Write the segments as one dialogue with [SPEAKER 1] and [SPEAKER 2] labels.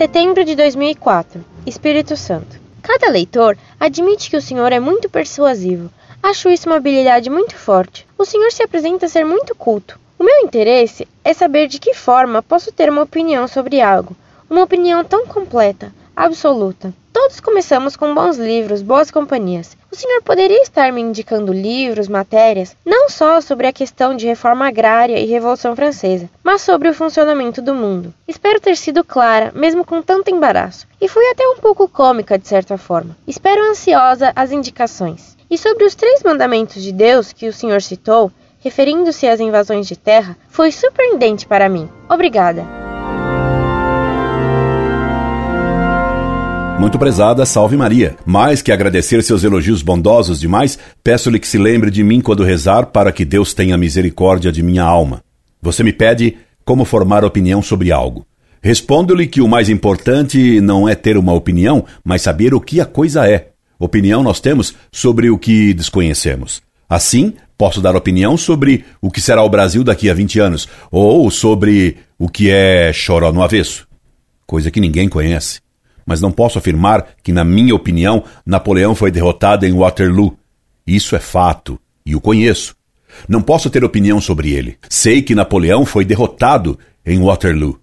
[SPEAKER 1] Setembro de 2004. Espírito Santo. Cada leitor admite que o Senhor é muito persuasivo. Acho isso uma habilidade muito forte. O Senhor se apresenta ser muito culto. O meu interesse é saber de que forma posso ter uma opinião sobre algo, uma opinião tão completa, absoluta. Todos começamos com bons livros, boas companhias. O senhor poderia estar me indicando livros, matérias, não só sobre a questão de reforma agrária e Revolução Francesa, mas sobre o funcionamento do mundo. Espero ter sido clara, mesmo com tanto embaraço. E fui até um pouco cômica, de certa forma. Espero ansiosa as indicações. E sobre os três mandamentos de Deus que o senhor citou, referindo-se às invasões de terra, foi surpreendente para mim. Obrigada.
[SPEAKER 2] Muito prezada, salve Maria. Mais que agradecer seus elogios bondosos demais, peço-lhe que se lembre de mim quando rezar para que Deus tenha misericórdia de minha alma. Você me pede como formar opinião sobre algo. Respondo-lhe que o mais importante não é ter uma opinião, mas saber o que a coisa é. Opinião nós temos sobre o que desconhecemos. Assim, posso dar opinião sobre o que será o Brasil daqui a 20 anos, ou sobre o que é choró no avesso, coisa que ninguém conhece mas não posso afirmar que, na minha opinião, Napoleão foi derrotado em Waterloo. Isso é fato, e o conheço. Não posso ter opinião sobre ele. Sei que Napoleão foi derrotado em Waterloo.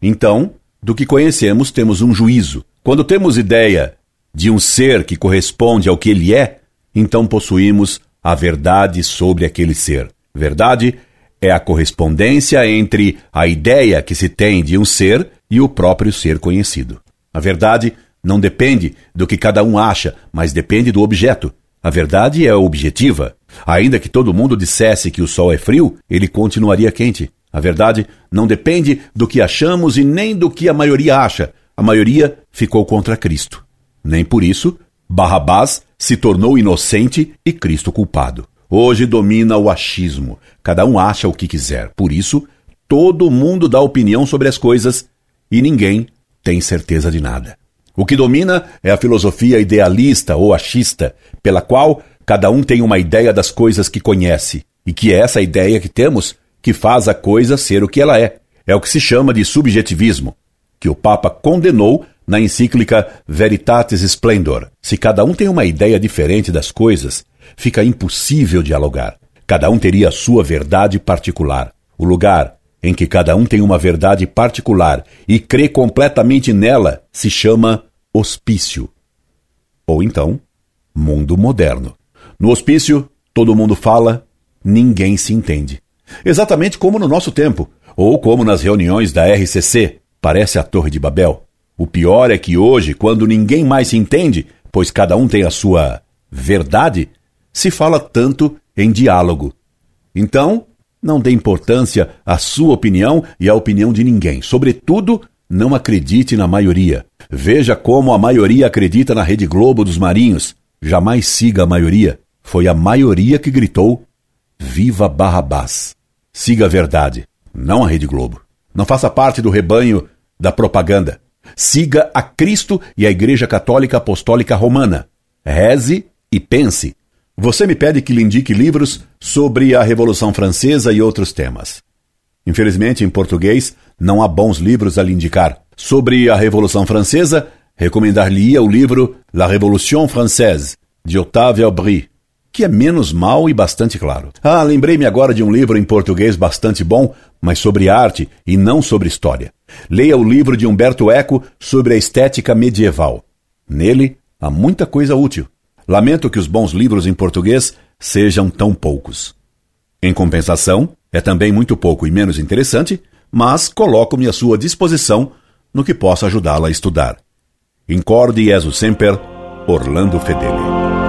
[SPEAKER 2] Então, do que conhecemos, temos um juízo. Quando temos ideia de um ser que corresponde ao que ele é, então possuímos a verdade sobre aquele ser. Verdade é a correspondência entre a ideia que se tem de um ser e o próprio ser conhecido. A verdade não depende do que cada um acha, mas depende do objeto. A verdade é objetiva. Ainda que todo mundo dissesse que o sol é frio, ele continuaria quente. A verdade não depende do que achamos e nem do que a maioria acha. A maioria ficou contra Cristo. Nem por isso, Barrabás se tornou inocente e Cristo culpado. Hoje domina o achismo. Cada um acha o que quiser. Por isso, todo mundo dá opinião sobre as coisas e ninguém tem certeza de nada. O que domina é a filosofia idealista ou achista, pela qual cada um tem uma ideia das coisas que conhece, e que é essa ideia que temos que faz a coisa ser o que ela é. É o que se chama de subjetivismo, que o Papa condenou na encíclica Veritatis Splendor. Se cada um tem uma ideia diferente das coisas, fica impossível dialogar. Cada um teria a sua verdade particular. O lugar em que cada um tem uma verdade particular e crê completamente nela, se chama hospício. Ou então, mundo moderno. No hospício, todo mundo fala, ninguém se entende. Exatamente como no nosso tempo, ou como nas reuniões da RCC, parece a Torre de Babel. O pior é que hoje, quando ninguém mais se entende, pois cada um tem a sua verdade, se fala tanto em diálogo. Então, não dê importância à sua opinião e à opinião de ninguém. Sobretudo, não acredite na maioria. Veja como a maioria acredita na Rede Globo dos Marinhos. Jamais siga a maioria. Foi a maioria que gritou: Viva Barrabás! Siga a verdade, não a Rede Globo. Não faça parte do rebanho da propaganda. Siga a Cristo e a Igreja Católica Apostólica Romana. Reze e pense. Você me pede que lhe indique livros sobre a Revolução Francesa e outros temas. Infelizmente, em português, não há bons livros a lhe indicar. Sobre a Revolução Francesa, recomendar-lhe-ia o livro La Révolution Française, de Octave Aubry, que é menos mal e bastante claro. Ah, lembrei-me agora de um livro em português bastante bom, mas sobre arte e não sobre história. Leia o livro de Humberto Eco sobre a estética medieval. Nele há muita coisa útil. Lamento que os bons livros em português sejam tão poucos. Em compensação, é também muito pouco e menos interessante, mas coloco-me à sua disposição no que possa ajudá-la a estudar. Incorde Jesus Semper, Orlando Fedeli.